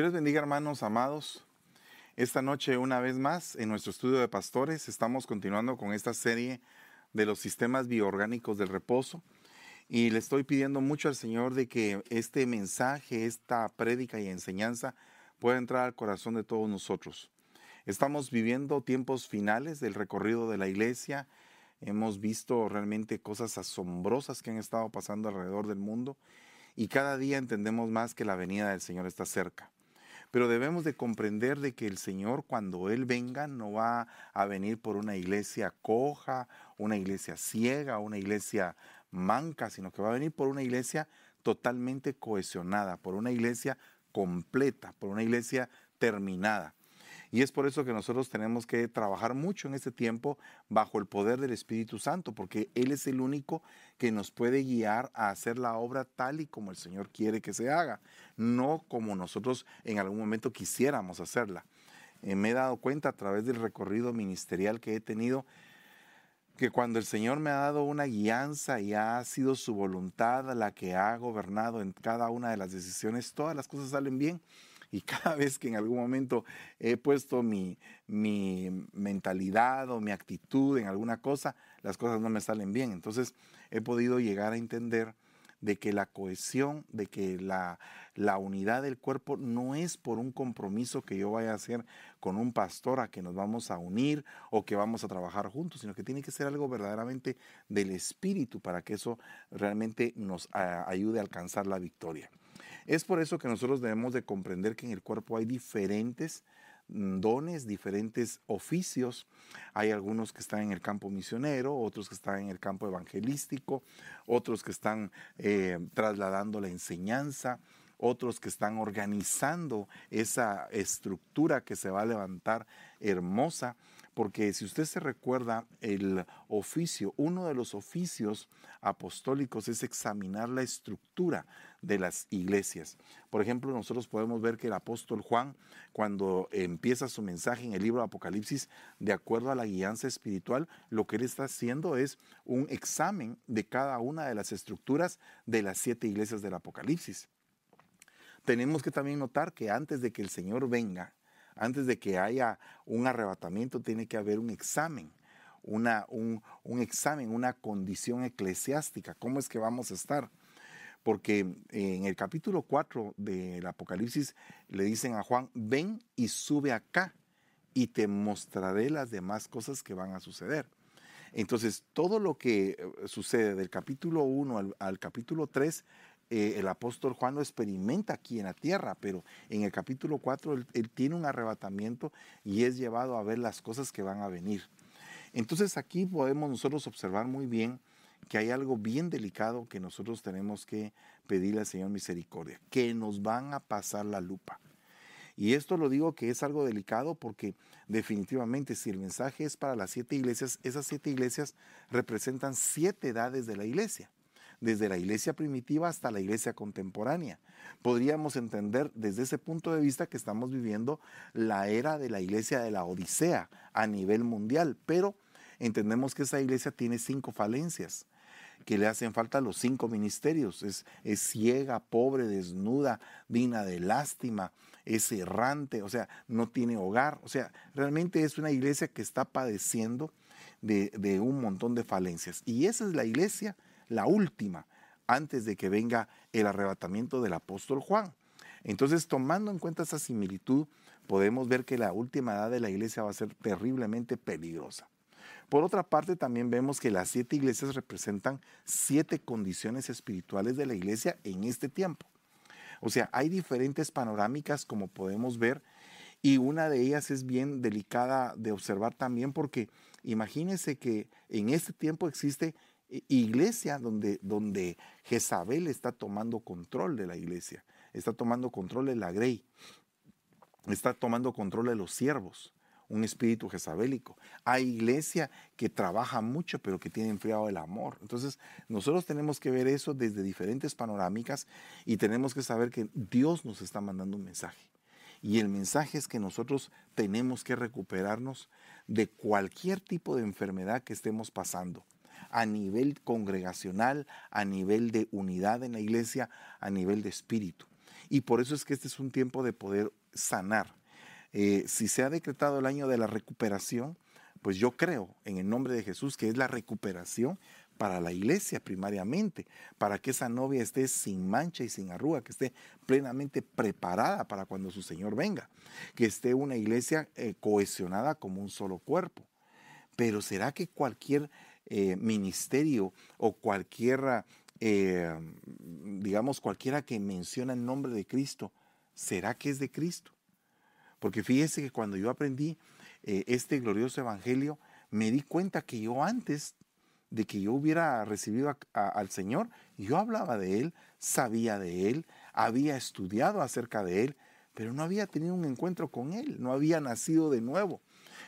Dios les bendiga hermanos amados. Esta noche una vez más en nuestro estudio de pastores estamos continuando con esta serie de los sistemas bioorgánicos del reposo y le estoy pidiendo mucho al Señor de que este mensaje, esta prédica y enseñanza pueda entrar al corazón de todos nosotros. Estamos viviendo tiempos finales del recorrido de la iglesia. Hemos visto realmente cosas asombrosas que han estado pasando alrededor del mundo y cada día entendemos más que la venida del Señor está cerca. Pero debemos de comprender de que el Señor cuando Él venga no va a venir por una iglesia coja, una iglesia ciega, una iglesia manca, sino que va a venir por una iglesia totalmente cohesionada, por una iglesia completa, por una iglesia terminada. Y es por eso que nosotros tenemos que trabajar mucho en este tiempo bajo el poder del Espíritu Santo, porque Él es el único que nos puede guiar a hacer la obra tal y como el Señor quiere que se haga, no como nosotros en algún momento quisiéramos hacerla. Eh, me he dado cuenta a través del recorrido ministerial que he tenido que cuando el Señor me ha dado una guianza y ha sido su voluntad la que ha gobernado en cada una de las decisiones, todas las cosas salen bien y cada vez que en algún momento he puesto mi, mi mentalidad o mi actitud en alguna cosa, las cosas no me salen bien. Entonces he podido llegar a entender de que la cohesión, de que la, la, unidad del cuerpo no es por un compromiso que yo vaya a hacer con un pastor a que nos vamos a unir o que vamos a trabajar juntos, sino que tiene que ser algo verdaderamente del espíritu para que eso realmente nos ayude a alcanzar la victoria. Es por eso que nosotros debemos de comprender que en el cuerpo hay diferentes mm, dones, diferentes oficios. Hay algunos que están en el campo misionero, otros que están en el campo evangelístico, otros que están eh, trasladando la enseñanza, otros que están organizando esa estructura que se va a levantar hermosa. Porque si usted se recuerda, el oficio, uno de los oficios apostólicos es examinar la estructura de las iglesias. Por ejemplo, nosotros podemos ver que el apóstol Juan, cuando empieza su mensaje en el libro de Apocalipsis, de acuerdo a la guianza espiritual, lo que él está haciendo es un examen de cada una de las estructuras de las siete iglesias del Apocalipsis. Tenemos que también notar que antes de que el Señor venga, antes de que haya un arrebatamiento, tiene que haber un examen. Una, un, examen, una condición eclesiástica, cómo es que vamos a estar porque en el capítulo 4 del Apocalipsis le dicen a Juan, ven y sube acá y te mostraré las demás cosas que van a suceder. Entonces, todo lo que eh, sucede del capítulo 1 al, capítulo 3, eh, el apóstol Juan lo experimenta aquí en la tierra, pero en el capítulo 4 él tiene un arrebatamiento y es llevado a ver las cosas que van a venir. Entonces aquí podemos nosotros observar muy bien que hay algo bien delicado que nosotros tenemos que pedirle al Señor misericordia, que nos van a pasar la lupa. Y esto lo digo que es algo delicado porque definitivamente si el mensaje es para las siete iglesias, esas siete iglesias representan siete edades de la iglesia, desde la iglesia primitiva hasta la iglesia contemporánea. Podríamos entender desde ese punto de vista que estamos viviendo la era de la iglesia de la Odisea a nivel mundial, pero entendemos que esa iglesia tiene cinco falencias que le hacen falta los cinco ministerios. Es, ciega, pobre, desnuda, digna de lástima, es errante, o sea, no tiene hogar. O sea, realmente es una iglesia que está padeciendo de, de un montón de falencias. Y esa es la iglesia, la última, antes de que venga el arrebatamiento del apóstol Juan. Entonces, tomando en cuenta esa similitud, podemos ver que la última edad de la iglesia va a ser terriblemente peligrosa. Por otra parte, también vemos que las siete iglesias representan siete condiciones espirituales de la iglesia en este tiempo. O sea, hay diferentes panorámicas como podemos ver y una de ellas es bien delicada de observar también porque imagínense que en este tiempo existe iglesia donde, donde Jezabel está tomando control de la iglesia, está tomando control de la grey, está tomando control de los siervos un espíritu jezabélico. Hay iglesia que trabaja mucho, pero que tiene enfriado el amor. Entonces, nosotros tenemos que ver eso desde diferentes panorámicas y tenemos que saber que Dios nos está mandando un mensaje. Y el mensaje es que nosotros tenemos que recuperarnos de cualquier tipo de enfermedad que estemos pasando a nivel congregacional, a nivel de unidad en la iglesia, a nivel de espíritu. Y por eso es que este es un tiempo de poder sanar. Eh, si se ha decretado el año de la recuperación, pues yo creo en el nombre de Jesús que es la recuperación para la iglesia primariamente, para que esa novia esté sin mancha y sin arruga, que esté plenamente preparada para cuando su Señor venga, que esté una iglesia eh, cohesionada como un solo cuerpo. Pero ¿será que cualquier eh, ministerio o cualquier, eh, digamos, cualquiera que menciona el nombre de Cristo, ¿será que es de Cristo? Porque fíjese que cuando yo aprendí este glorioso evangelio, me di cuenta que yo antes de que yo hubiera recibido al Señor, yo hablaba de Él, sabía de Él, había estudiado acerca de Él, pero no había tenido un encuentro con Él, no había nacido de nuevo.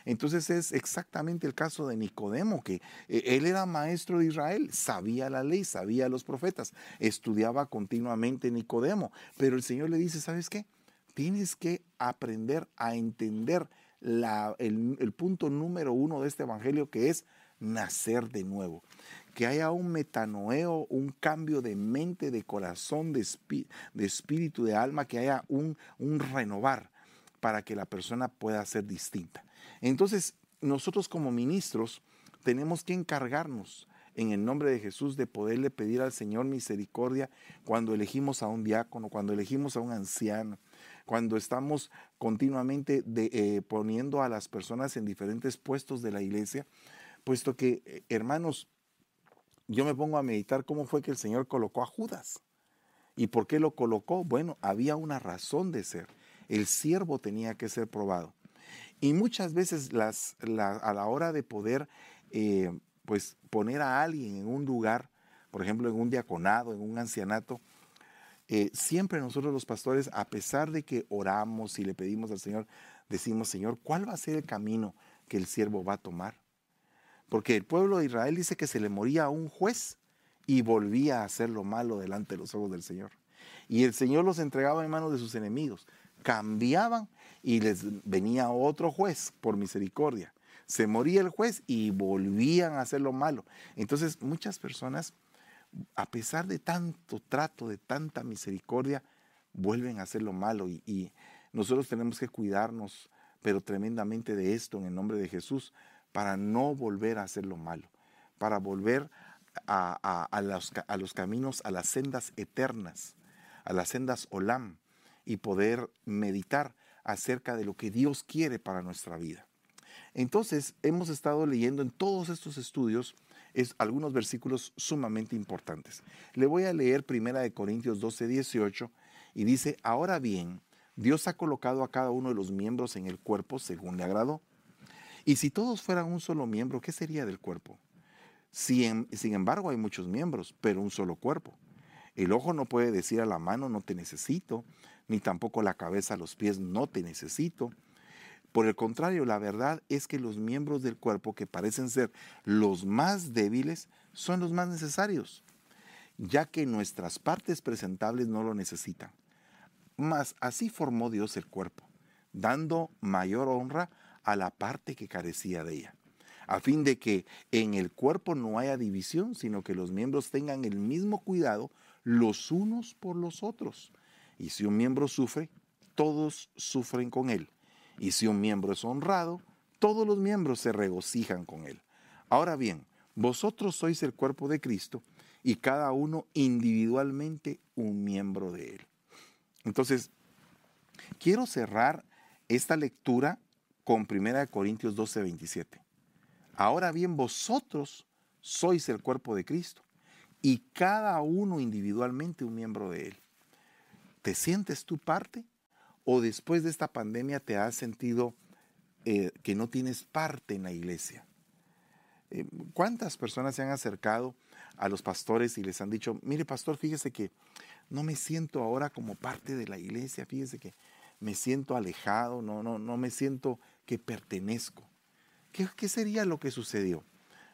Entonces es exactamente el caso de Nicodemo, que eh, él era maestro de Israel, sabía la ley, sabía los profetas, estudiaba continuamente Nicodemo, pero el Señor le dice, ¿sabes qué? Tienes que aprender a entender el, el punto número uno de este Evangelio, que es nacer de nuevo. Que haya un metanoeo, un cambio de mente, de corazón, de, espíritu, de alma, que haya un renovar para que la persona pueda ser distinta. Entonces, nosotros como ministros tenemos que encargarnos en el nombre de Jesús de poderle pedir al Señor misericordia cuando elegimos a un diácono, cuando elegimos a un anciano, cuando estamos continuamente eh, poniendo a las personas en diferentes puestos de la iglesia, puesto que, eh, hermanos, yo me pongo a meditar cómo fue que el Señor colocó a Judas. ¿Y por qué lo colocó? Bueno, había una razón de ser. El siervo tenía que ser probado. Y muchas veces las, a la hora de poder eh, pues poner a alguien en un lugar, por ejemplo, en un diaconado, en un ancianato, eh, siempre nosotros los pastores, a pesar de que oramos y le pedimos al Señor, decimos, Señor, ¿cuál va a ser el camino que el siervo va a tomar? Porque el pueblo de Israel dice que se le moría a un juez y volvía a hacer lo malo delante de los ojos del Señor. Y el Señor los entregaba en manos de sus enemigos. Cambiaban y les venía otro juez por misericordia. Se moría el juez y volvían a hacer lo malo. Entonces muchas personas, a pesar de tanto trato, de tanta misericordia, vuelven a hacer lo malo. Y, nosotros tenemos que cuidarnos, pero tremendamente de esto en el nombre de Jesús, para no volver a hacer lo malo, para volver a, los, a, los, caminos, a las sendas eternas, a las sendas olam, y poder meditar acerca de lo que Dios quiere para nuestra vida. Entonces, hemos estado leyendo en todos estos estudios es, algunos versículos sumamente importantes. Le voy a leer primera de Corintios 12, 18 y dice, ahora bien, Dios ha colocado a cada uno de los miembros en el cuerpo según le agradó. Y si todos fueran un solo miembro, ¿qué sería del cuerpo? sin embargo, hay muchos miembros, pero un solo cuerpo. El ojo no puede decir a la mano, no te necesito, ni tampoco la cabeza los pies, no te necesito. Por el contrario, la verdad es que los miembros del cuerpo que parecen ser los más débiles son los más necesarios, ya que nuestras partes presentables no lo necesitan. Mas así formó Dios el cuerpo, dando mayor honra a la parte que carecía de ella, a fin de que en el cuerpo no haya división, sino que los miembros tengan el mismo cuidado los unos por los otros. Y si un miembro sufre, todos sufren con él. Y si un miembro es honrado, todos los miembros se regocijan con él. Ahora bien, vosotros sois el cuerpo de Cristo y cada uno individualmente un miembro de él. Entonces, quiero cerrar esta lectura con 1 Corintios 12, 27. Ahora bien, vosotros sois el cuerpo de Cristo y cada uno individualmente un miembro de él. ¿Te sientes tu parte? ¿O después de esta pandemia te has sentido eh, que no tienes parte en la iglesia? Eh, ¿Cuántas personas se han acercado a los pastores y les han dicho, mire pastor, fíjese que no me siento ahora como parte de la iglesia, fíjese que me siento alejado, no, no, no me siento que pertenezco. ¿Qué, sería lo que sucedió?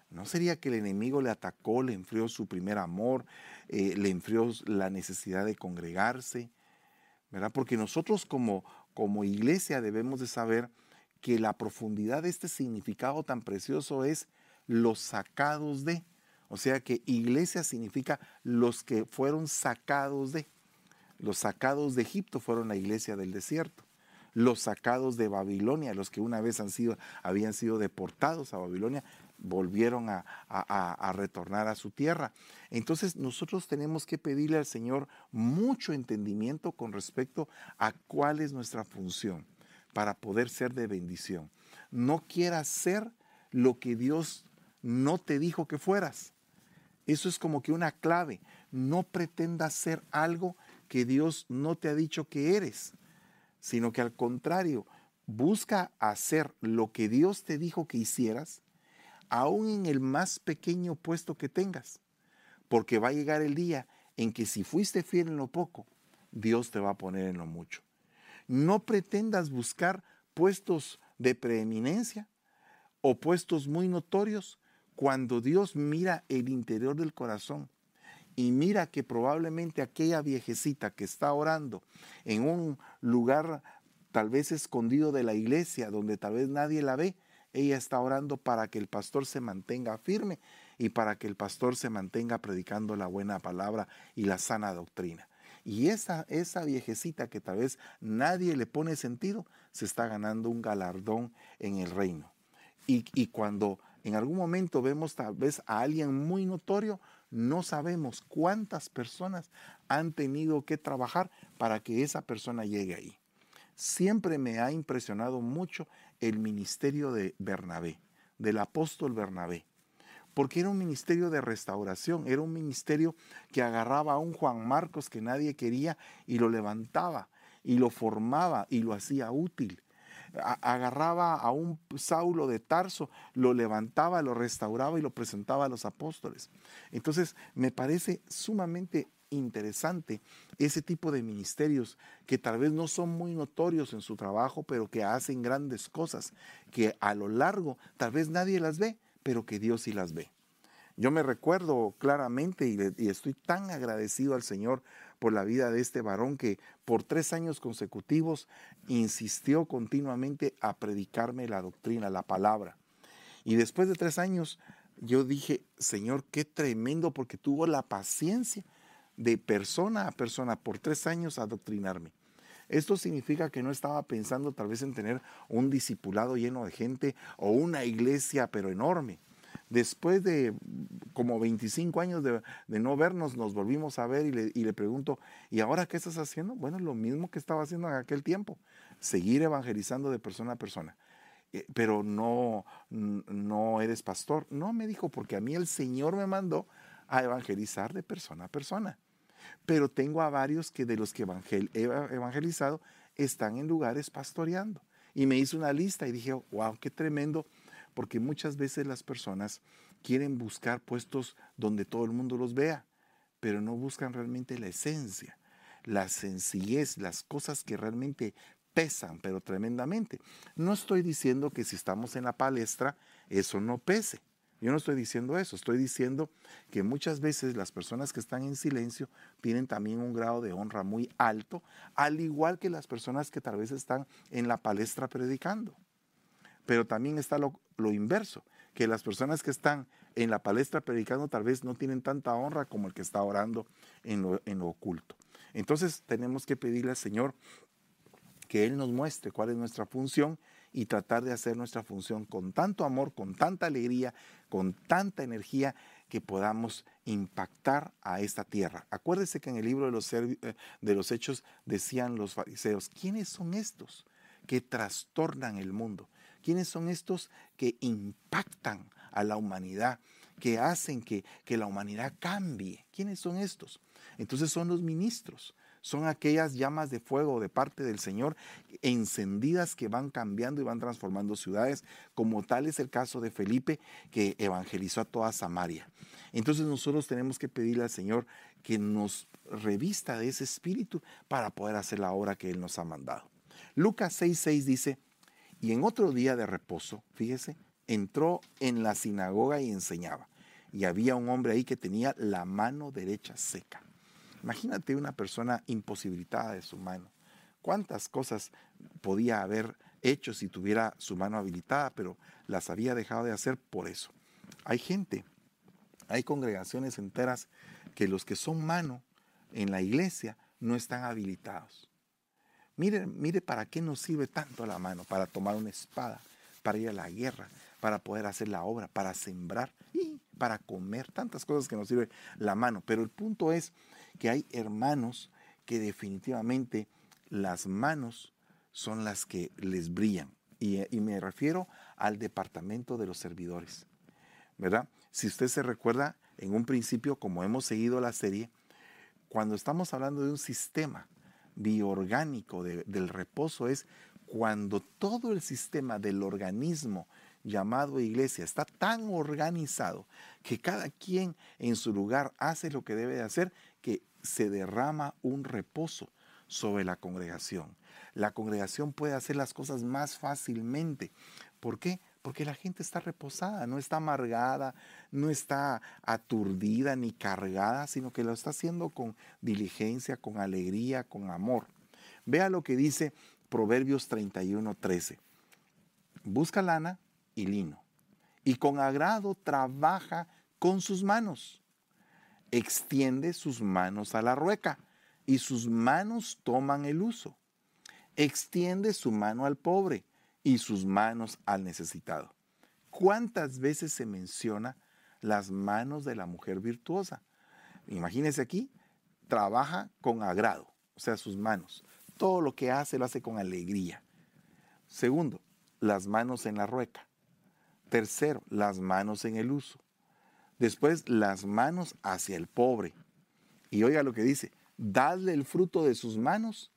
¿No sería que el enemigo le atacó, le enfrió su primer amor, eh, le enfrió la necesidad de congregarse? Porque nosotros como, como iglesia debemos de saber que la profundidad de este significado tan precioso es los sacados de. O sea que iglesia significa los que fueron sacados de. Los sacados de Egipto fueron la iglesia del desierto. Los sacados de Babilonia, los que una vez han sido, habían sido deportados a Babilonia, volvieron a, retornar a su tierra. Entonces nosotros tenemos que pedirle al Señor mucho entendimiento con respecto a cuál es nuestra función para poder ser de bendición. No quieras ser lo que Dios no te dijo que fueras. Eso es como que una clave. No pretendas ser algo que Dios no te ha dicho que eres, sino que al contrario, busca hacer lo que Dios te dijo que hicieras, aún en el más pequeño puesto que tengas, porque va a llegar el día en que si fuiste fiel en lo poco, Dios te va a poner en lo mucho. No pretendas buscar puestos de preeminencia o puestos muy notorios cuando Dios mira el interior del corazón y mira que probablemente aquella viejecita que está orando en un lugar tal vez escondido de la iglesia, donde tal vez nadie la ve, ella está orando para que el pastor se mantenga firme y para que el pastor se mantenga predicando la buena palabra y la sana doctrina. Y esa, esa viejecita que tal vez nadie le pone sentido, se está ganando un galardón en el reino. Y, y cuando en algún momento vemos tal vez a alguien muy notorio, no sabemos cuántas personas han tenido que trabajar para que esa persona llegue ahí. Siempre me ha impresionado mucho el ministerio de Bernabé, del apóstol Bernabé, porque era un ministerio de restauración, era un ministerio que agarraba a un Juan Marcos que nadie quería y lo levantaba y lo formaba y lo hacía útil agarraba a un Saulo de Tarso, lo levantaba, lo restauraba y lo presentaba a los apóstoles. Entonces, me parece sumamente interesante ese tipo de ministerios que tal vez no son muy notorios en su trabajo, pero que hacen grandes cosas, que a lo largo tal vez nadie las ve, pero que Dios sí las ve. Yo me recuerdo claramente y, estoy tan agradecido al Señor por la vida de este varón que por tres años consecutivos insistió continuamente a predicarme la doctrina, la palabra. Y después de tres años yo dije, Señor, qué tremendo porque tuvo la paciencia de persona a persona por tres años a adoctrinarme. Esto significa que no estaba pensando tal vez en tener un discipulado lleno de gente o una iglesia pero enorme. Después de como 25 años de, no vernos, nos volvimos a ver y le, pregunto, ¿y ahora qué estás haciendo? Bueno, lo mismo que estaba haciendo en aquel tiempo, seguir evangelizando de persona a persona. Eh, pero no, no eres pastor. No, me dijo, porque a mí el Señor me mandó a evangelizar de persona a persona. Pero tengo a varios que de los que he evangelizado están en lugares pastoreando. Y me hizo una lista y dije, wow, qué tremendo porque muchas veces las personas quieren buscar puestos donde todo el mundo los vea, pero no buscan realmente la esencia, la sencillez, las cosas que realmente pesan, pero tremendamente. No estoy diciendo que si estamos en la palestra, eso no pese. Yo no estoy diciendo eso, estoy diciendo que muchas veces las personas que están en silencio tienen también un grado de honra muy alto, al igual que las personas que tal vez están en la palestra predicando. Pero también está lo, inverso, que las personas que están en la palestra predicando tal vez no tienen tanta honra como el que está orando en lo, en lo oculto. Entonces tenemos que pedirle al Señor que Él nos muestre cuál es nuestra función y tratar de hacer nuestra función con tanto amor, con tanta alegría, con tanta energía que podamos impactar a esta tierra. Acuérdese que en el libro de los, eh, de los Hechos decían los fariseos, ¿quiénes son estos que trastornan el mundo? ¿Quiénes son estos que impactan a la humanidad, que hacen que, que la humanidad cambie? ¿Quiénes son estos? Entonces son los ministros, son aquellas llamas de fuego de parte del Señor encendidas que van cambiando y van transformando ciudades, como tal es el caso de Felipe que evangelizó a toda Samaria. Entonces nosotros tenemos que pedirle al Señor que nos revista de ese espíritu para poder hacer la obra que Él nos ha mandado. Lucas 6:6 dice, y en otro día de reposo, fíjese, entró en la sinagoga y enseñaba. Y había un hombre ahí que tenía la mano derecha seca. Imagínate una persona imposibilitada de su mano. ¿Cuántas cosas podía haber hecho si tuviera su mano habilitada, pero las había dejado de hacer por eso? Hay gente, hay congregaciones enteras que los que son mano en la iglesia no están habilitados. Mire, mire para qué nos sirve tanto la mano, para tomar una espada, para ir a la guerra, para poder hacer la obra, para sembrar y para comer, tantas cosas que nos sirve la mano. Pero el punto es que hay hermanos que definitivamente las manos son las que les brillan. Y, me refiero al departamento de los servidores, ¿verdad? Si usted se recuerda, en un principio, como hemos seguido la serie, cuando estamos hablando de un sistema bioorgánico del reposo es cuando todo el sistema del organismo llamado iglesia está tan organizado que cada quien en su lugar hace lo que debe de hacer, que se derrama un reposo sobre la congregación. La congregación puede hacer las cosas más fácilmente. ¿Por qué? Porque la gente está reposada, no está amargada, no está aturdida ni cargada, sino que lo está haciendo con diligencia, con alegría, con amor. Vea lo que dice Proverbios 31, 13. Busca lana y lino, y con agrado trabaja con sus manos. Extiende sus manos a la rueca, y sus manos toman el uso. Extiende su mano al pobre y sus manos al necesitado. ¿Cuántas veces se menciona las manos de la mujer virtuosa? Imagínense aquí, trabaja con agrado, o sea, sus manos. Todo lo que hace lo hace con alegría. Segundo, las manos en la rueca. Tercero, las manos en el uso. Después, las manos hacia el pobre. Y oiga lo que dice, dadle el fruto de sus manos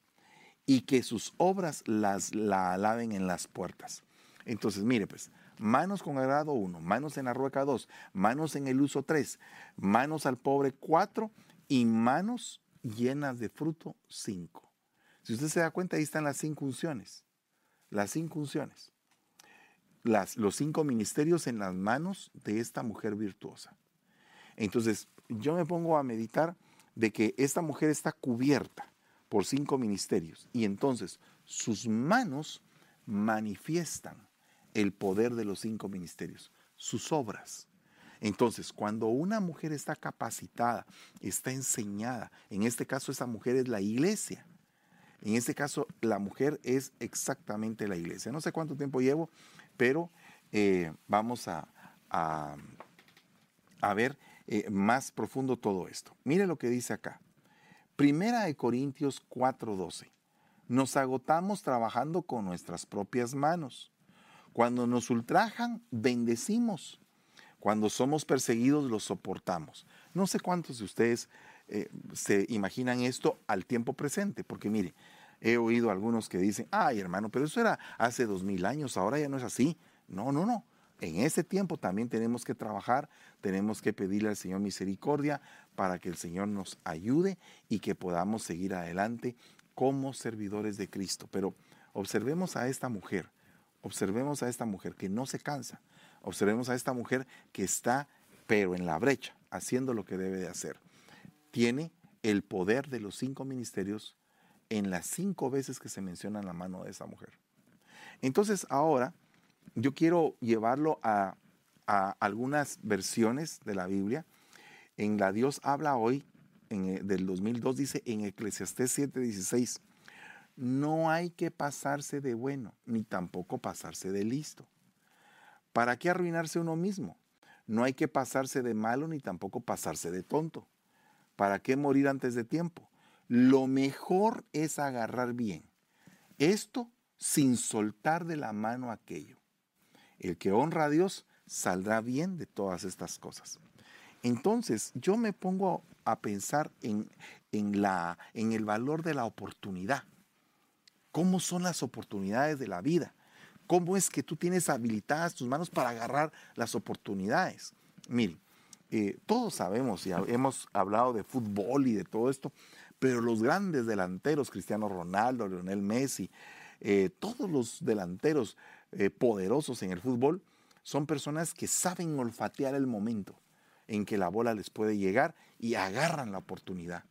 y que sus obras las la alaben en las puertas. Entonces, mire pues, manos con agrado uno, manos en la rueca dos, manos en el uso tres, manos al pobre cuatro y manos llenas de fruto cinco. Si usted se da cuenta, ahí están las cinco unciones. Las cinco unciones. Las, los cinco ministerios en las manos de esta mujer virtuosa. Entonces, yo me pongo a meditar de que esta mujer está cubierta por cinco ministerios. Y entonces sus manos manifiestan el poder de los cinco ministerios, sus obras. Entonces, cuando una mujer está capacitada, está enseñada, en este caso esa mujer es la iglesia. En este caso, la mujer es exactamente la iglesia. No sé cuánto tiempo llevo, pero eh, vamos a, a, ver eh, más profundo todo esto. Mire lo que dice acá. Primera de Corintios 4:12. Nos agotamos trabajando con nuestras propias manos. Cuando nos ultrajan, bendecimos. Cuando somos perseguidos, los soportamos. No sé cuántos de ustedes eh, se imaginan esto al tiempo presente, porque mire, he oído algunos que dicen, ay hermano, pero eso era hace dos mil años, ahora ya no es así. No, no, no. En ese tiempo también tenemos que trabajar, tenemos que pedirle al Señor misericordia para que el Señor nos ayude y que podamos seguir adelante como servidores de Cristo. Pero observemos a esta mujer, observemos a esta mujer que no se cansa, observemos a esta mujer que está, pero en la brecha, haciendo lo que debe de hacer. Tiene el poder de los cinco ministerios en las cinco veces que se menciona en la mano de esa mujer. Entonces ahora yo quiero llevarlo a, algunas versiones de la Biblia. En la Dios habla hoy, en, eh, del 2002, dice en Eclesiastés 7:16, no hay que pasarse de bueno, ni tampoco pasarse de listo. ¿Para qué arruinarse uno mismo? No hay que pasarse de malo, ni tampoco pasarse de tonto. ¿Para qué morir antes de tiempo? Lo mejor es agarrar bien. Esto sin soltar de la mano aquello. El que honra a Dios saldrá bien de todas estas cosas. Entonces yo me pongo a pensar en, la, en el valor de la oportunidad. ¿Cómo son las oportunidades de la vida? ¿Cómo es que tú tienes habilitadas tus manos para agarrar las oportunidades? Miren, eh, todos sabemos y hemos hablado de fútbol y de todo esto, pero los grandes delanteros, Cristiano Ronaldo, Lionel Messi, eh, todos los delanteros eh, poderosos en el fútbol son personas que saben olfatear el momento en que la bola les puede llegar y agarran la oportunidad.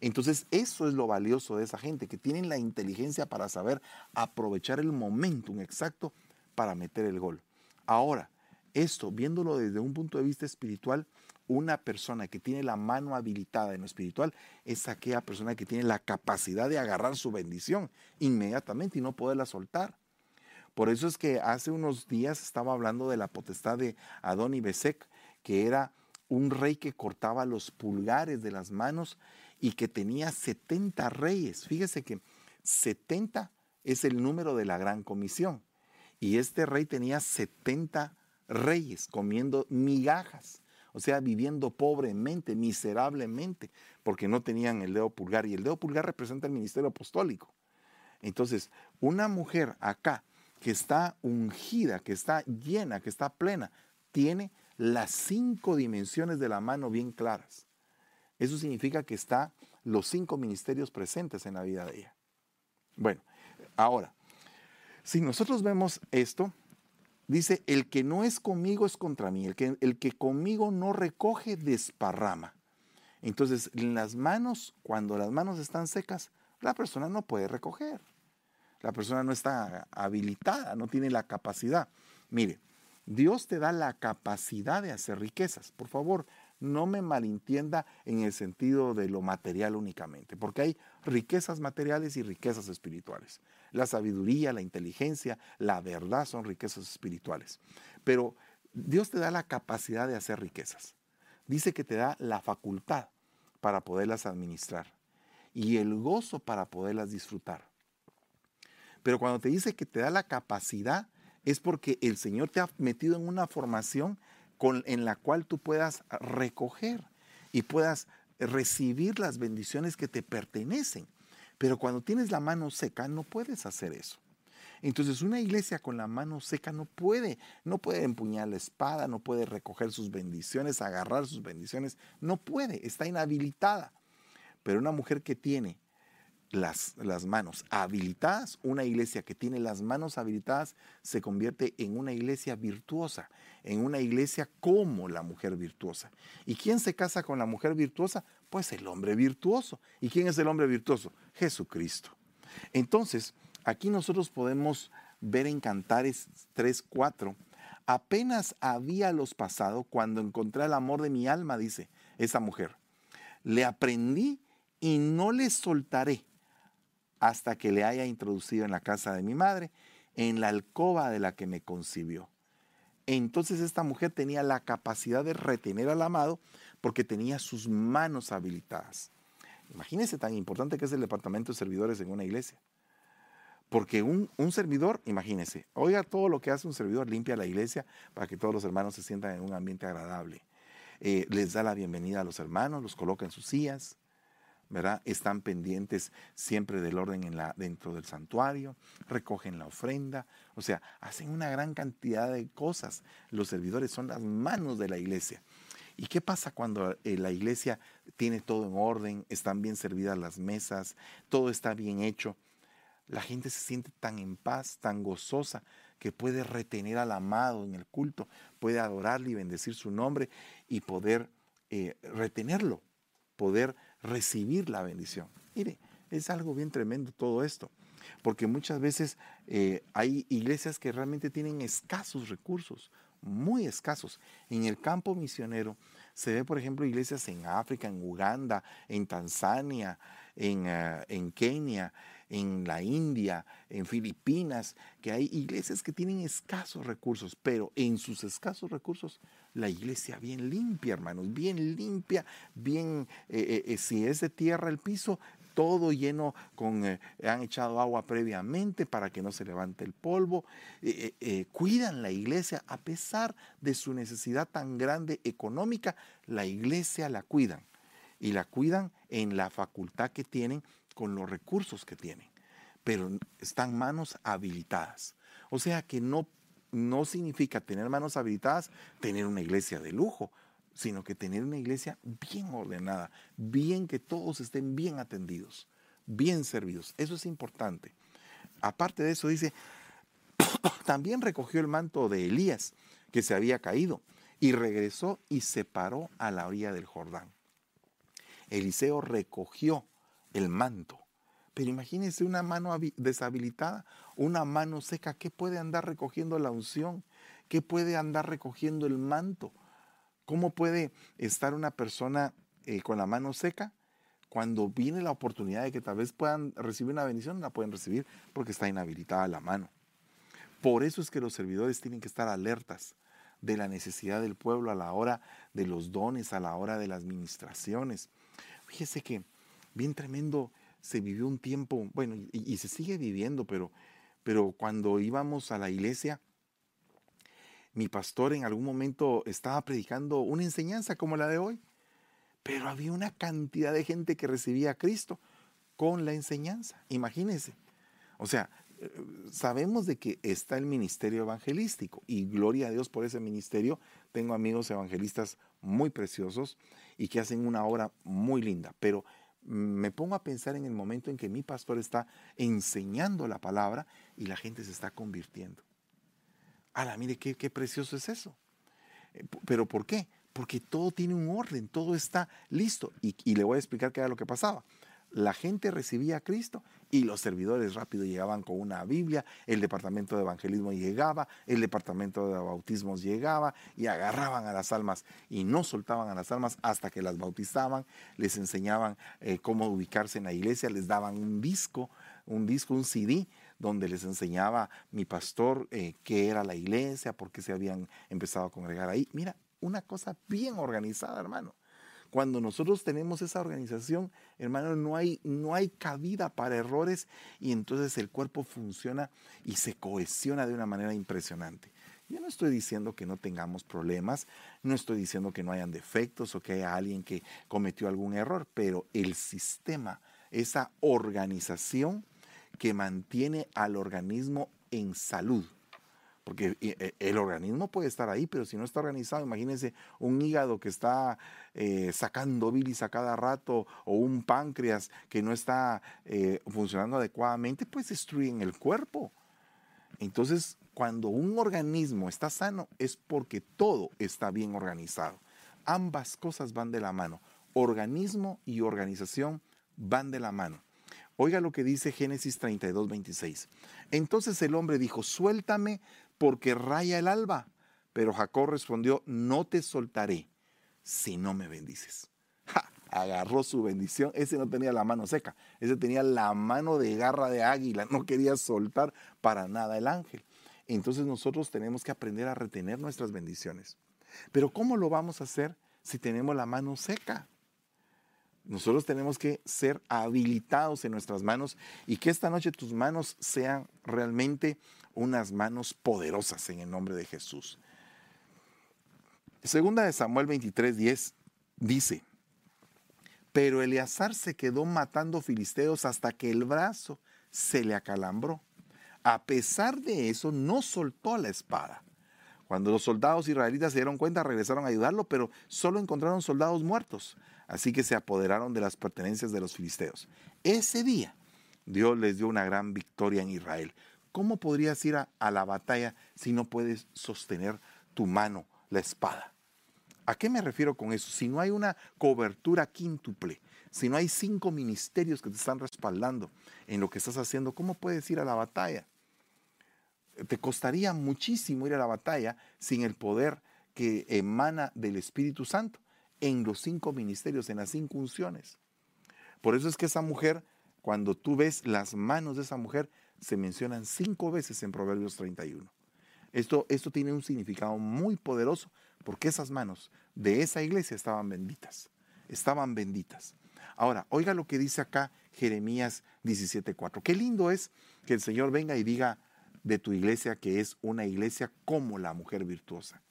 Entonces eso es lo valioso de esa gente, que tienen la inteligencia para saber aprovechar el momentum exacto para meter el gol. Ahora, esto, viéndolo desde un punto de vista espiritual, una persona que tiene la mano habilitada en lo espiritual es aquella persona que tiene la capacidad de agarrar su bendición inmediatamente y no poderla soltar. Por eso es que hace unos días estaba hablando de la potestad de Adoni Besek, que era un rey que cortaba los pulgares de las manos y que tenía 70 reyes. Fíjese que 70 es el número de la gran comisión. Y este rey tenía 70 reyes comiendo migajas, o sea, viviendo pobremente, miserablemente, porque no tenían el dedo pulgar. Y el dedo pulgar representa el ministerio apostólico. Entonces, una mujer acá que está ungida, que está llena, que está plena, tiene las cinco dimensiones de la mano bien claras. Eso significa que está los cinco ministerios presentes en la vida de ella. Bueno, ahora, si nosotros vemos esto, dice, el que no es conmigo es contra mí, el que, el que conmigo no recoge desparrama. Entonces, en las manos, cuando las manos están secas, la persona no puede recoger. La persona no está habilitada, no tiene la capacidad. Mire, Dios te da la capacidad de hacer riquezas. Por favor, no me malentienda en el sentido de lo material únicamente, porque hay riquezas materiales y riquezas espirituales. La sabiduría, la inteligencia, la verdad son riquezas espirituales. Pero Dios te da la capacidad de hacer riquezas. Dice que te da la facultad para poderlas administrar y el gozo para poderlas disfrutar. Pero cuando te dice que te da la capacidad, es porque el Señor te ha metido en una formación en la cual tú puedas recoger y puedas recibir las bendiciones que te pertenecen. Pero cuando tienes la mano seca no puedes hacer eso. Entonces una iglesia con la mano seca no puede, no puede empuñar la espada, no puede recoger sus bendiciones, agarrar sus bendiciones, no puede, está inhabilitada. Pero una mujer que tiene las, las, manos habilitadas, una iglesia que tiene las manos habilitadas se convierte en una iglesia virtuosa, en una iglesia como la mujer virtuosa. ¿Y quién se casa con la mujer virtuosa? Pues el hombre virtuoso. ¿Y quién es el hombre virtuoso? Jesucristo. Entonces, aquí nosotros podemos ver en Cantares 3.4, apenas había los pasado cuando encontré el amor de mi alma, dice esa mujer. Le aprendí y no le soltaré hasta que le haya introducido en la casa de mi madre, en la alcoba de la que me concibió. Entonces esta mujer tenía la capacidad de retener al amado porque tenía sus manos habilitadas. Imagínense tan importante que es el departamento de servidores en una iglesia. Porque un, servidor, imagínense, oiga todo lo que hace un servidor, limpia la iglesia para que todos los hermanos se sientan en un ambiente agradable. Eh, les da la bienvenida a los hermanos, los coloca en sus sillas, ¿verdad? Están pendientes siempre del orden dentro del santuario, recogen la ofrenda, o sea, hacen una gran cantidad de cosas. Los servidores son las manos de la iglesia. ¿Y qué pasa cuando eh, la iglesia tiene todo en orden, están bien servidas las mesas, todo está bien hecho? La gente se siente tan en paz, tan gozosa, que puede retener al amado en el culto, puede adorarle y bendecir su nombre y poder eh, retenerlo, poder recibir la bendición. Mire, es algo bien tremendo todo esto, porque muchas veces eh, hay iglesias que realmente tienen escasos recursos, muy escasos. En el campo misionero se ve, por ejemplo, iglesias en África, en Uganda, en Tanzania, en, eh, en Kenia, en la India, en Filipinas, que hay iglesias que tienen escasos recursos, pero en sus escasos recursos la iglesia bien limpia, hermanos, bien limpia, bien, eh, eh, si es de tierra el piso, todo lleno con, han echado agua previamente para que no se levante el polvo, cuidan la iglesia a pesar de su necesidad tan grande económica, la iglesia la cuidan y la cuidan en la facultad que tienen con los recursos que tienen, pero están manos habilitadas. O sea que no, no significa tener manos habilitadas tener una iglesia de lujo, sino que tener una iglesia bien ordenada, bien que todos estén bien atendidos, bien servidos. Eso es importante. Aparte de eso, dice, también recogió el manto de Elías, que se había caído, y regresó y se paró a la orilla del Jordán. Eliseo recogió el manto. Pero imagínense una mano deshabilitada, una mano seca, ¿qué puede andar recogiendo la unción? ¿Qué puede andar recogiendo el manto? ¿Cómo puede estar una persona eh, con la mano seca? Cuando viene la oportunidad de que tal vez puedan recibir una bendición, la pueden recibir porque está inhabilitada la mano. Por eso es que los servidores tienen que estar alertas de la necesidad del pueblo a la hora de los dones, a la hora de las ministraciones. Fíjese que bien tremendo se vivió un tiempo, bueno, y, se sigue viviendo, pero, pero cuando íbamos a la iglesia, mi pastor en algún momento estaba predicando una enseñanza como la de hoy, pero había una cantidad de gente que recibía a Cristo con la enseñanza. Imagínense. O sea, sabemos de que está el ministerio evangelístico y gloria a Dios por ese ministerio. Tengo amigos evangelistas muy preciosos y que hacen una obra muy linda, pero me pongo a pensar en el momento en que mi pastor está enseñando la palabra y la gente se está convirtiendo. Ala, mire qué, precioso es eso. Eh, pero ¿por qué? Porque todo tiene un orden, todo está listo. Y, y le voy a explicar qué era lo que pasaba la gente recibía a Cristo y los servidores rápido llegaban con una Biblia, el departamento de evangelismo llegaba, el departamento de bautismos llegaba y agarraban a las almas y no soltaban a las almas hasta que las bautizaban, les enseñaban eh, cómo ubicarse en la iglesia, les daban un disco, un disco, un CD donde les enseñaba mi pastor eh, qué era la iglesia, por qué se habían empezado a congregar ahí. Mira, una cosa bien organizada, hermano. Cuando nosotros tenemos esa organización, hermano, no hay, no hay cabida para errores y entonces el cuerpo funciona y se cohesiona de una manera impresionante. Yo no estoy diciendo que no tengamos problemas, no estoy diciendo que no hayan defectos o que haya alguien que cometió algún error, pero el sistema, esa organización que mantiene al organismo en salud, porque eh, el organismo puede estar ahí, pero si no está organizado, imagínense un hígado que está eh, sacando bilis a cada rato o un páncreas que no está eh, funcionando adecuadamente, pues destruyen el cuerpo. Entonces, cuando un organismo está sano es porque todo está bien organizado. Ambas cosas van de la mano. Organismo y organización van de la mano. Oiga lo que dice Génesis 32, 26. Entonces el hombre dijo, suéltame porque raya el alba. Pero Jacob respondió, no te soltaré si no me bendices. agarró su bendición. Ese no tenía la mano seca, ese tenía la mano de garra de águila, no quería soltar para nada el ángel. Entonces nosotros tenemos que aprender a retener nuestras bendiciones. Pero ¿cómo lo vamos a hacer si tenemos la mano seca? Nosotros tenemos que ser habilitados en nuestras manos y que esta noche tus manos sean realmente unas manos poderosas en el nombre de Jesús. Segunda de Samuel 23, 10 dice, pero Eleazar se quedó matando filisteos hasta que el brazo se le acalambró. A pesar de eso, no soltó la espada. Cuando los soldados israelitas se dieron cuenta, regresaron a ayudarlo, pero solo encontraron soldados muertos. Así que se apoderaron de las pertenencias de los filisteos. Ese día, Dios les dio una gran victoria en Israel. ¿Cómo podrías ir a, la batalla si no puedes sostener tu mano, la espada? ¿A qué me refiero con eso? Si no hay una cobertura quíntuple, si no hay cinco ministerios que te están respaldando en lo que estás haciendo, ¿cómo puedes ir a la batalla? Te costaría muchísimo ir a la batalla sin el poder que emana del Espíritu Santo en los cinco ministerios, en las cinco unciones. Por eso es que esa mujer, cuando tú ves las manos de esa mujer, se mencionan cinco veces en Proverbios 31. Esto, esto tiene un significado muy poderoso porque esas manos de esa iglesia estaban benditas, estaban benditas. Ahora, oiga lo que dice acá Jeremías 17:4. Qué lindo es que el Señor venga y diga de tu iglesia que es una iglesia como la mujer virtuosa.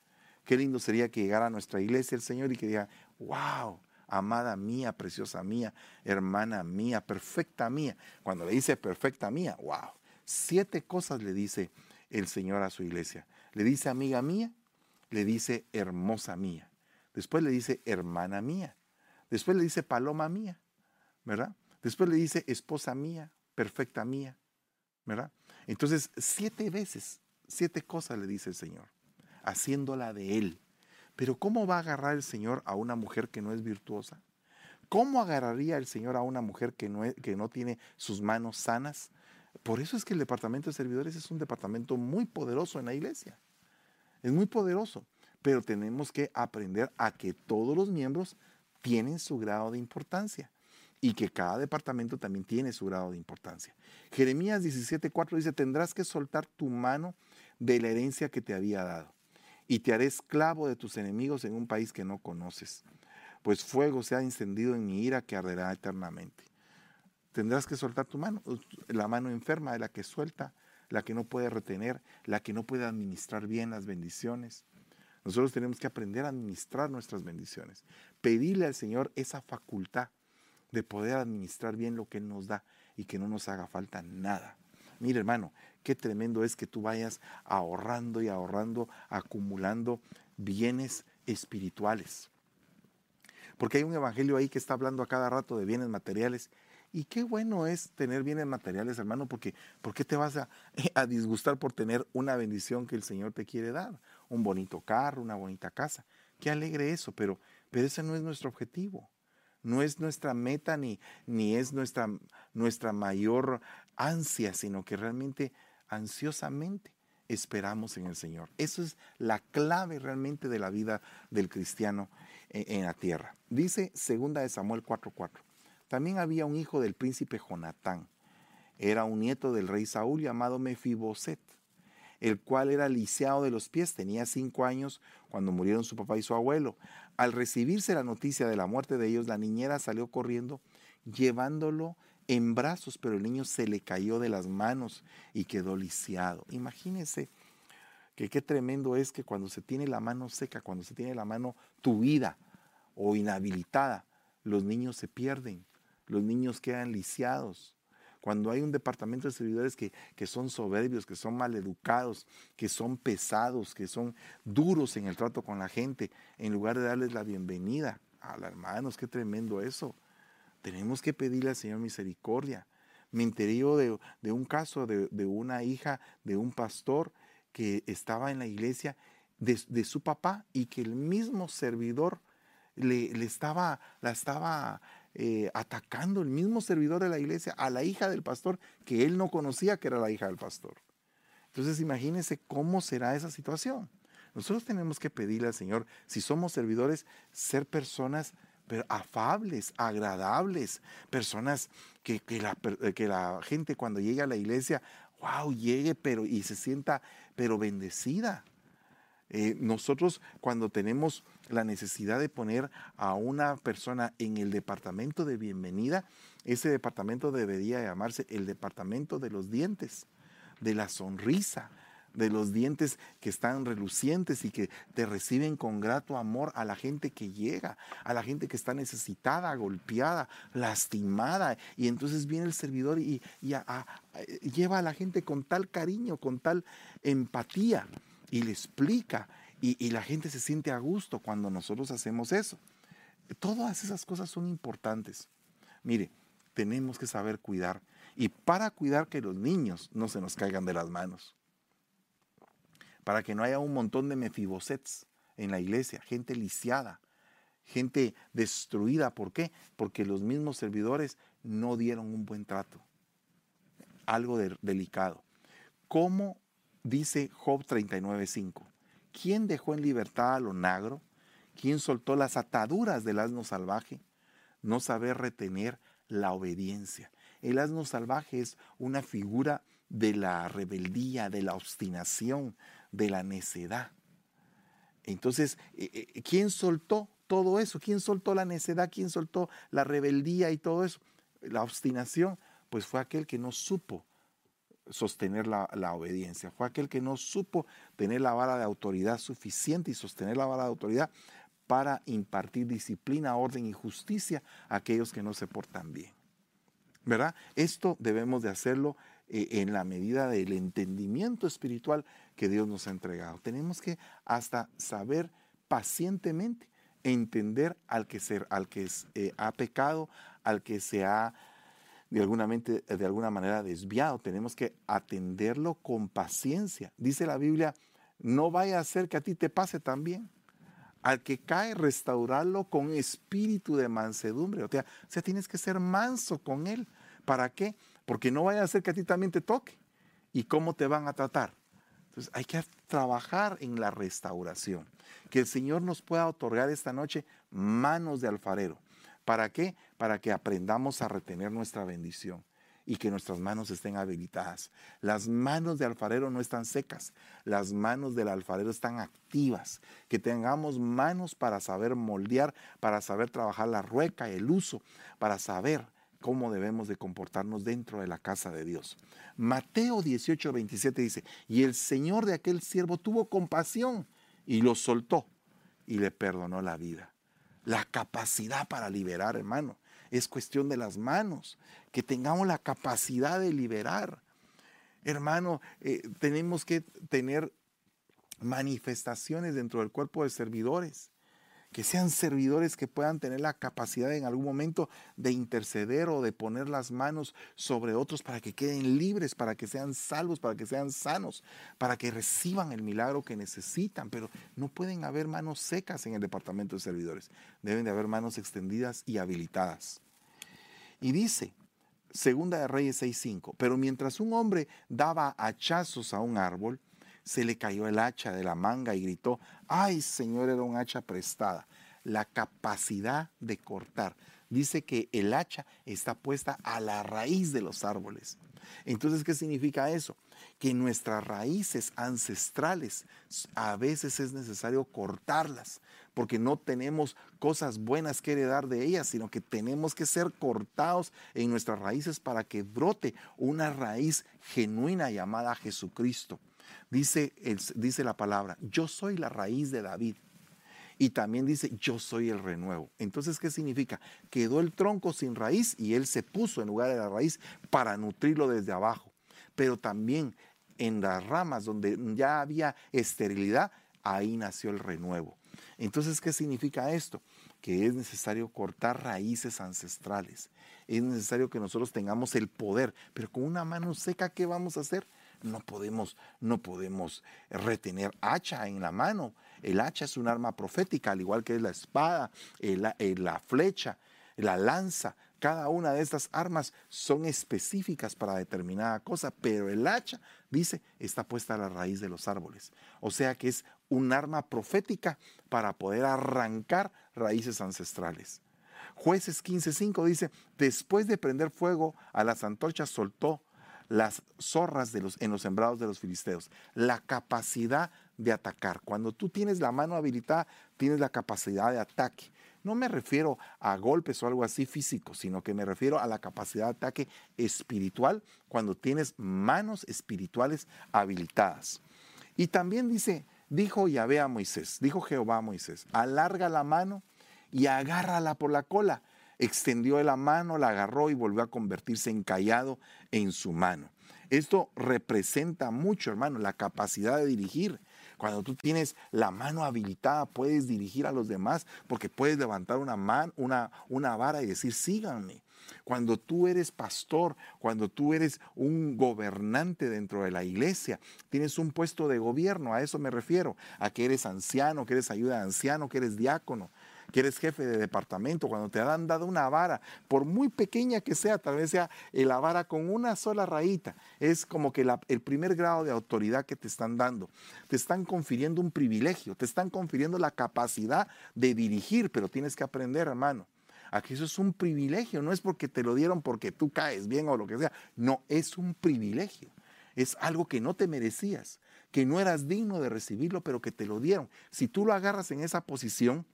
Qué lindo sería que llegara a nuestra iglesia el Señor y que diga, wow, amada mía, preciosa mía, hermana mía, perfecta mía. Cuando le dice perfecta mía, wow, Siete cosas le dice el Señor a su iglesia. Le dice amiga mía, le dice hermosa mía. Después le dice hermana mía. Después le dice paloma mía, ¿verdad? Después le dice esposa mía, perfecta mía, ¿verdad? Entonces, siete veces, siete cosas le dice el Señor, haciéndola de Él. Pero ¿cómo va a agarrar el Señor a una mujer que no es virtuosa? ¿Cómo agarraría el Señor a una mujer que no, que no tiene sus manos sanas? Por eso es que el departamento de servidores es un departamento muy poderoso en la iglesia. Es muy poderoso. pero tenemos que aprender a que todos los miembros tienen su grado de importancia y que cada departamento también tiene su grado de importancia. Jeremías 17:4 dice, tendrás que soltar tu mano de la herencia que te había dado y te haré esclavo de tus enemigos en un país que no conoces, pues fuego se ha encendido en mi ira que arderá eternamente. Tendrás que soltar tu mano, la mano enferma de la que suelta, la que no puede retener, la que no puede administrar bien las bendiciones. Nosotros tenemos que aprender a administrar nuestras bendiciones, pedirle al Señor esa facultad de poder administrar bien lo que Él nos da y que no nos haga falta nada. Mire hermano, qué tremendo es que tú vayas ahorrando y ahorrando, acumulando bienes espirituales. Porque hay un evangelio ahí que está hablando a cada rato de bienes materiales. Y qué bueno es tener bienes materiales, hermano, porque ¿por qué te vas a, a disgustar por tener una bendición que el Señor te quiere dar? Un bonito carro, una bonita casa. Qué alegre eso, pero, pero ese no es nuestro objetivo no es nuestra meta ni, ni es nuestra, nuestra mayor ansia, sino que realmente ansiosamente esperamos en el Señor. Eso es la clave realmente de la vida del cristiano en, la tierra. Dice segunda de Samuel 4:4. También había un hijo del príncipe Jonatán. Era un nieto del rey Saúl llamado Mefiboset, el cual era lisiado de los pies, tenía cinco años cuando murieron su papá y su abuelo. Al recibirse la noticia de la muerte de ellos, la niñera salió corriendo llevándolo en brazos, pero el niño se le cayó de las manos y quedó lisiado. Imagínense que qué tremendo es que cuando se tiene la mano seca, cuando se tiene la mano tuida o inhabilitada, los niños se pierden, los niños quedan lisiados. Cuando hay un departamento de servidores que, que son soberbios, que son maleducados, que son pesados, que son duros en el trato con la gente, en lugar de darles la bienvenida a los hermanos, qué tremendo eso. Tenemos que pedirle al Señor misericordia. Me enteré de, de un caso de, de, una hija de un pastor que estaba en la iglesia de, de su papá y que el mismo servidor le, le estaba, la estaba eh, atacando el mismo servidor de la iglesia a la hija del pastor que él no conocía que era la hija del pastor. Entonces imagínense cómo será esa situación. Nosotros tenemos que pedirle al Señor, si somos servidores, ser personas afables, agradables, personas que, que, la, que la gente cuando llegue a la iglesia, wow, llegue pero y se sienta pero bendecida. Eh, nosotros cuando tenemos la necesidad de poner a una persona en el departamento de bienvenida, ese departamento debería llamarse el departamento de los dientes, de la sonrisa, de los dientes que están relucientes y que te reciben con grato amor a la gente que llega, a la gente que está necesitada, golpeada, lastimada. Y entonces viene el servidor y, lleva a la gente con tal cariño, con tal empatía y le explica y, la gente se siente a gusto cuando nosotros hacemos eso. Todas esas cosas son importantes. Mire, tenemos que saber cuidar y para cuidar que los niños no se nos caigan de las manos. Para que no haya un montón de mefibosets en la iglesia, gente lisiada, gente destruida. ¿Por qué? Porque los mismos servidores no dieron un buen trato. Algo delicado. ¿Cómo Dice Job 39:5, ¿quién dejó en libertad a lo negro? ¿Quién soltó las ataduras del asno salvaje? No saber retener la obediencia. El asno salvaje es una figura de la rebeldía, de la obstinación, de la necedad. Entonces, eh, eh, ¿quién soltó todo eso? ¿Quién soltó la necedad? ¿Quién soltó la rebeldía y todo eso? La obstinación, pues fue aquel que no supo sostener la, obediencia. Fue aquel que no supo tener la vara de autoridad suficiente y sostener la vara de autoridad para impartir disciplina, orden y justicia a aquellos que no se portan bien. ¿Verdad? Esto debemos de hacerlo eh, en la medida del entendimiento espiritual que Dios nos ha entregado. Tenemos que hasta saber pacientemente entender al que, ser, al que eh, ha pecado, al que se ha de alguna, de alguna manera desviado. Tenemos que atenderlo con paciencia. Dice la Biblia, no vaya a ser que a ti te pase también. Al que cae, restaurarlo con espíritu de mansedumbre. O sea, o sea, tienes que ser manso con él. ¿Para qué? Porque no vaya a ser que a ti también te toque. ¿Y cómo te van a tratar? Entonces hay que trabajar en la restauración. Que el Señor nos pueda otorgar esta noche manos de alfarero. ¿Para qué? Para que aprendamos a retener nuestra bendición y que nuestras manos estén habilitadas. Las manos de alfarero no están secas, las manos del alfarero están activas. Que tengamos manos para saber moldear, para saber trabajar la rueca, el uso, para saber cómo debemos de comportarnos dentro de la casa de Dios. Mateo 18, 27 dice, y el Señor de aquel siervo tuvo compasión y lo soltó y le perdonó la vida. La capacidad para liberar, hermano es cuestión de las manos, que tengamos la capacidad de liberar. Hermano, eh, tenemos que tener manifestaciones dentro del cuerpo de servidores, que sean servidores que puedan tener la capacidad en algún momento de interceder o de poner las manos sobre otros para que queden libres, para que sean salvos, para que sean sanos, para que reciban el milagro que necesitan. Pero no pueden haber manos secas en el departamento de servidores, deben de haber manos extendidas y habilitadas. Y dice, Segunda de Reyes 6.5, pero mientras un hombre daba hachazos a un árbol, se le cayó el hacha de la manga y gritó, ay Señor, era un hacha prestada. La capacidad de cortar. Dice que el hacha está puesta a la raíz de los árboles. Entonces, ¿qué significa eso? Que nuestras raíces ancestrales a veces es necesario cortarlas, porque no tenemos cosas buenas que heredar de ellas, sino que tenemos que ser cortados en nuestras raíces para que brote una raíz genuina llamada Jesucristo. Dice, dice la palabra, yo soy la raíz de David. Y también dice, yo soy el renuevo. Entonces, ¿qué significa? Quedó el tronco sin raíz y él se puso en lugar de la raíz para nutrirlo desde abajo. Pero también en las ramas donde ya había esterilidad, ahí nació el renuevo. Entonces, ¿qué significa esto? Que es necesario cortar raíces ancestrales. Es necesario que nosotros tengamos el poder, pero con una mano seca, ¿qué vamos a hacer? No podemos, no podemos retener hacha en la mano. El hacha es un arma profética, al igual que es la espada, la flecha, la lanza. Cada una de estas armas son específicas para determinada cosa, pero el hacha, dice, está puesta a la raíz de los árboles. O sea que es un arma profética para poder arrancar raíces ancestrales. Jueces 15:5 dice, después de prender fuego a las antorchas soltó las zorras de los, en los sembrados de los filisteos. La capacidad de atacar. Cuando tú tienes la mano habilitada, tienes la capacidad de ataque. No me refiero a golpes o algo así físico, sino que me refiero a la capacidad de ataque espiritual cuando tienes manos espirituales habilitadas. Y también dice, Dijo Yahvé a Moisés, dijo Jehová a Moisés, alarga la mano y agárrala por la cola. Extendió la mano, la agarró y volvió a convertirse en callado en su mano. Esto representa mucho, hermano, la capacidad de dirigir. Cuando tú tienes la mano habilitada, puedes dirigir a los demás porque puedes levantar una, una, una vara y decir, síganme. Cuando tú eres pastor, cuando tú eres un gobernante dentro de la iglesia, tienes un puesto de gobierno, a eso me refiero, a que eres anciano, que eres ayuda de anciano, que eres diácono, que eres jefe de departamento, cuando te han dado una vara, por muy pequeña que sea, tal vez sea la vara con una sola rayita, es como que el primer grado de autoridad que te están dando. Te están confiriendo un privilegio, te están confiriendo la capacidad de dirigir, pero tienes que aprender, hermano Aquí eso es un privilegio, no es porque te lo dieron porque tú caes bien o lo que sea. No, es un privilegio. Es algo que no te merecías, que no eras digno de recibirlo, pero que te lo dieron. Si tú lo agarras en esa posición,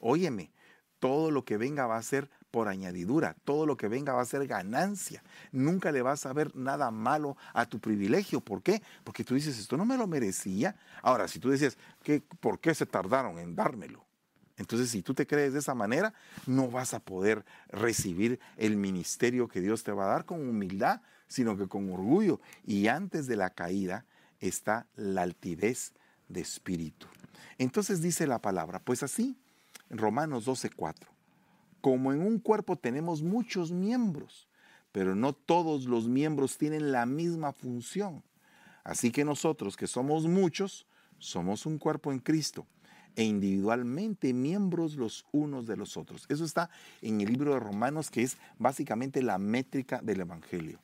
óyeme, todo lo que venga va a ser por añadidura, todo lo que venga va a ser ganancia. Nunca le vas a ver nada malo a tu privilegio. ¿Por qué? Porque tú dices, esto no me lo merecía. Ahora, si tú decías, ¿por qué se tardaron en dármelo? Entonces, si tú te crees de esa manera, no vas a poder recibir el ministerio que Dios te va a dar con humildad, sino que con orgullo. Y antes de la caída está la altivez de espíritu. Entonces dice la palabra, pues así, Romanos 12:4, como en un cuerpo tenemos muchos miembros, pero no todos los miembros tienen la misma función. Así que nosotros, que somos muchos, somos un cuerpo en Cristo e individualmente miembros los unos de los otros. Eso está en el libro de Romanos, que es básicamente la métrica del Evangelio.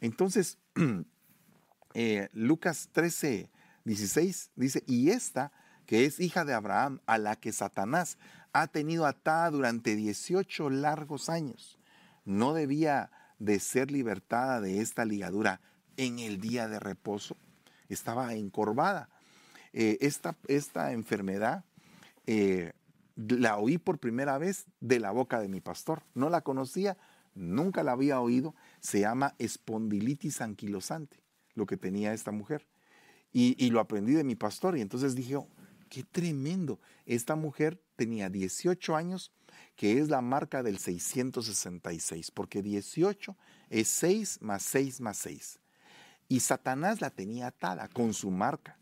Entonces, eh, Lucas 13, 16 dice, y esta, que es hija de Abraham, a la que Satanás ha tenido atada durante 18 largos años, no debía de ser libertada de esta ligadura en el día de reposo. Estaba encorvada. Eh, esta, esta, enfermedad eh, la oí por primera vez de la boca de mi pastor. No la conocía, nunca la había oído. Se llama espondilitis anquilosante, lo que tenía esta mujer. Y, lo aprendí de mi pastor. Y entonces dije, qué tremendo. Esta mujer tenía 18 años, que es la marca del 666, porque 18 es 6 más 6 más 6. Y Satanás la tenía atada con su marca.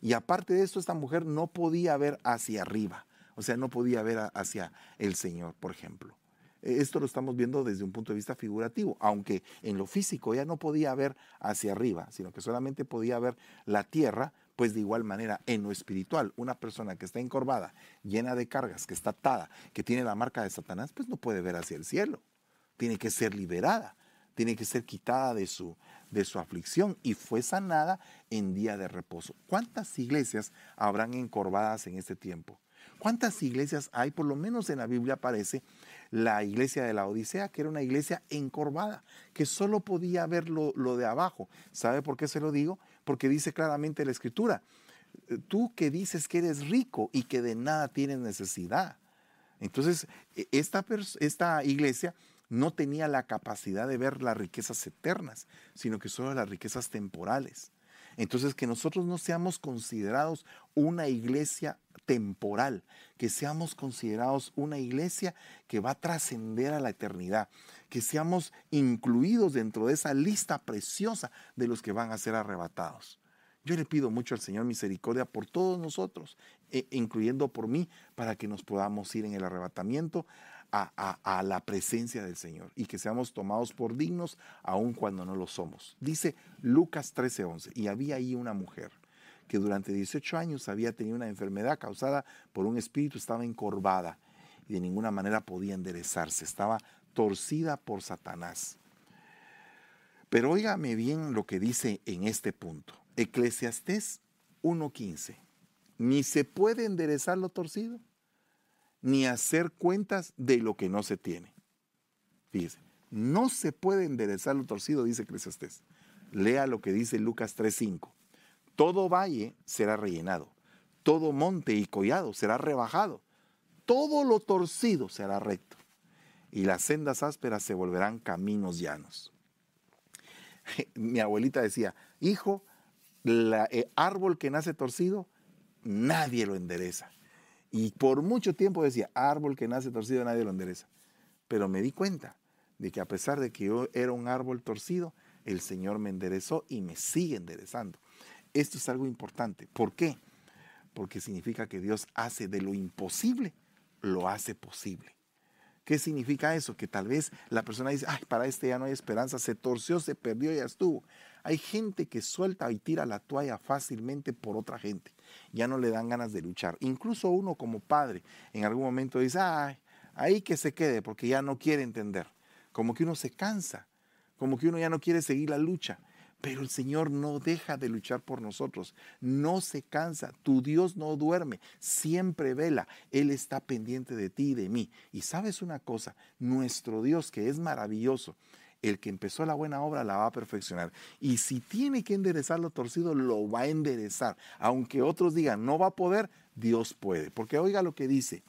Y aparte de esto, esta mujer no podía ver hacia arriba, o sea, no podía ver hacia el Señor, por ejemplo. E, esto lo estamos viendo desde un punto de vista figurativo, aunque en lo físico ella no podía ver hacia arriba, sino que solamente podía ver la tierra, pues de igual manera en lo espiritual, una persona que está encorvada, llena de cargas, que está atada, que tiene la marca de Satanás, pues no puede ver hacia el cielo. Tiene que ser liberada, tiene que ser quitada de su, de su aflicción y fue sanada en día de reposo. ¿Cuántas iglesias habrán encorvadas en este tiempo? ¿Cuántas iglesias hay? Por lo menos en la Biblia aparece la iglesia de la Odisea, que era una iglesia encorvada, que solo podía ver lo, lo de abajo. ¿Sabe por qué se lo digo? Porque dice claramente la escritura, tú que dices que eres rico y que de nada tienes necesidad. Entonces, e, esta, esta iglesia no tenía la capacidad de ver las riquezas eternas, sino que solo las riquezas temporales. Entonces, que nosotros no seamos considerados una iglesia temporal, que seamos considerados una iglesia que va a trascender a la eternidad, que seamos incluidos dentro de esa lista preciosa de los que van a ser arrebatados. Yo le pido mucho al Señor misericordia por todos nosotros, e, incluyendo por mí, para que nos podamos ir en el arrebatamiento a, la presencia del Señor y que seamos tomados por dignos aun cuando no lo somos. Dice Lucas 13:11, y había ahí una mujer que durante 18 años había tenido una enfermedad causada por un espíritu, estaba encorvada y de ninguna manera podía enderezarse, estaba torcida por Satanás. Pero óigame bien lo que dice en este punto. Eclesiastés 1.15. Ni se puede enderezar lo torcido, ni hacer cuentas de lo que no se tiene. Fíjese, no se puede enderezar lo torcido, dice Eclesiastés. Lea lo que dice Lucas 3.5. Todo valle será rellenado, todo monte y collado será rebajado, todo lo torcido será recto, y las sendas ásperas se volverán caminos llanos. Mi abuelita decía, hijo, el eh, árbol que nace torcido, nadie lo endereza. Y por mucho tiempo decía, árbol que nace torcido, nadie lo endereza. Pero me di cuenta de que a pesar de que yo era un árbol torcido, el Señor me enderezó y me sigue enderezando. Esto es algo importante. ¿Por qué? Porque significa que Dios hace de lo imposible, lo hace posible. ¿Qué significa eso? Que tal vez la persona dice, ay, para este ya no hay esperanza, se torció, se perdió, ya estuvo. Hay gente que suelta y tira la toalla fácilmente por otra gente. Ya no le dan ganas de luchar. Incluso uno como padre en algún momento dice, ay, ahí que se quede porque ya no quiere entender. Como que uno se cansa, como que uno ya no quiere seguir la lucha. Pero el Señor no deja de luchar por nosotros, no se cansa, tu Dios no duerme, siempre vela, Él está pendiente de ti y de mí. Y sabes una cosa, nuestro Dios que es maravilloso, el que empezó la buena obra la va a perfeccionar. Y si tiene que enderezar lo torcido, lo va a enderezar. Aunque otros digan, no va a poder, Dios puede. Porque oiga lo que dice,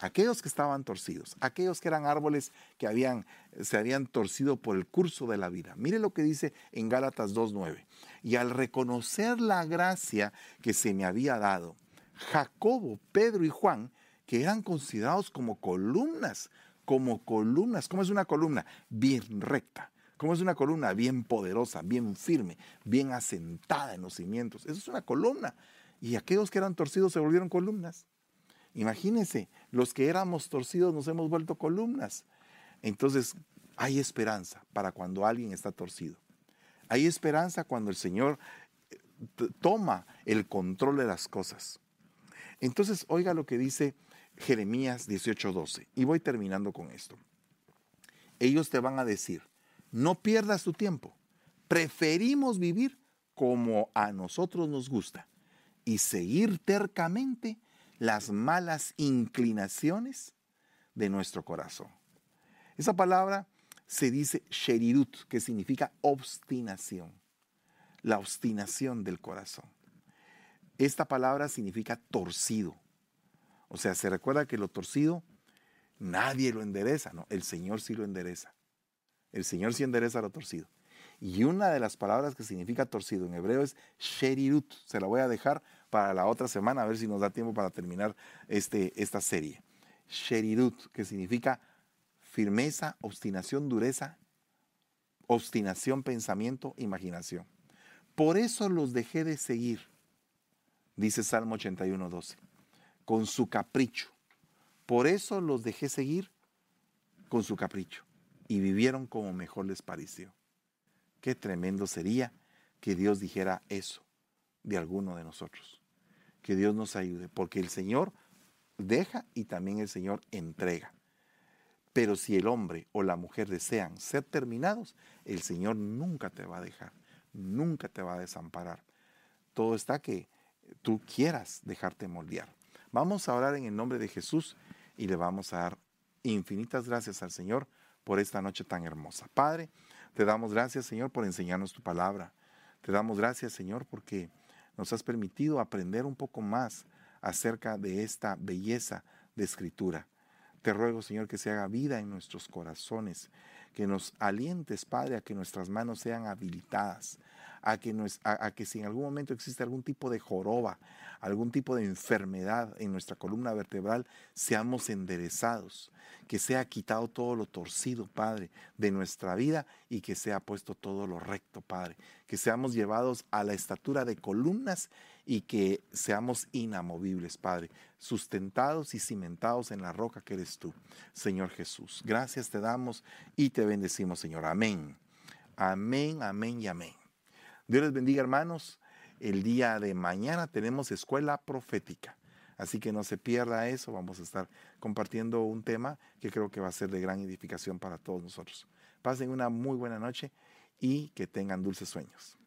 aquellos que estaban torcidos, aquellos que eran árboles que habían, se habían torcido por el curso de la vida. Mire lo que dice en Gálatas 2.9. Y al reconocer la gracia que se me había dado, Jacobo, Pedro y Juan, que eran considerados como columnas, como columnas. ¿Cómo es una columna? Bien recta. ¿Cómo es una columna? Bien poderosa, bien firme, bien asentada en los cimientos. Eso es una columna. Y aquellos que eran torcidos se volvieron columnas. Imagínense, los que éramos torcidos nos hemos vuelto columnas. Entonces, hay esperanza para cuando alguien está torcido. Hay esperanza cuando el Señor eh, toma el control de las cosas. Entonces, oiga lo que dice Jeremías 18:12. Y voy terminando con esto. Ellos te van a decir, no pierdas tu tiempo. Preferimos vivir como a nosotros nos gusta y seguir tercamente las malas inclinaciones de nuestro corazón. Esa palabra se dice sherirut, que significa obstinación, la obstinación del corazón. Esta palabra significa torcido. O sea, se recuerda que lo torcido nadie lo endereza, ¿no? El Señor sí lo endereza. El Señor sí endereza lo torcido. Y una de las palabras que significa torcido en hebreo es sherirut. Se la voy a dejar para la otra semana, a ver si nos da tiempo para terminar este, esta serie. Sherirut, que significa firmeza, obstinación, dureza, obstinación, pensamiento, imaginación. Por eso los dejé de seguir, dice Salmo 81, 12, con su capricho. Por eso los dejé seguir con su capricho y vivieron como mejor les pareció. Qué tremendo sería que Dios dijera eso de alguno de nosotros. Que Dios nos ayude, porque el Señor deja y también el Señor entrega. Pero si el hombre o la mujer desean ser terminados, el Señor nunca te va a dejar, nunca te va a desamparar. Todo está que tú quieras dejarte moldear. Vamos a orar en el nombre de Jesús y le vamos a dar infinitas gracias al Señor por esta noche tan hermosa. Padre, te damos gracias, Señor, por enseñarnos tu palabra. Te damos gracias, Señor, porque nos has permitido aprender un poco más acerca de esta belleza de escritura. Te ruego, Señor, que se haga vida en nuestros corazones, que nos alientes, Padre, a que nuestras manos sean habilitadas, a que, a, que si en algún momento existe algún tipo de joroba, algún tipo de enfermedad en nuestra columna vertebral, seamos enderezados, que sea quitado todo lo torcido, Padre, de nuestra vida y que sea puesto todo lo recto, Padre, que seamos llevados a la estatura de columnas y que seamos inamovibles, Padre, sustentados y cimentados en la roca que eres tú, Señor Jesús. Gracias te damos y te bendecimos, Señor. Amén. Amén, amén y amén. Dios les bendiga, hermanos. El día de mañana tenemos escuela profética. Así que no se pierda eso. Vamos a estar compartiendo un tema que creo que va a ser de gran edificación para todos nosotros. Pasen una muy buena noche y que tengan dulces sueños.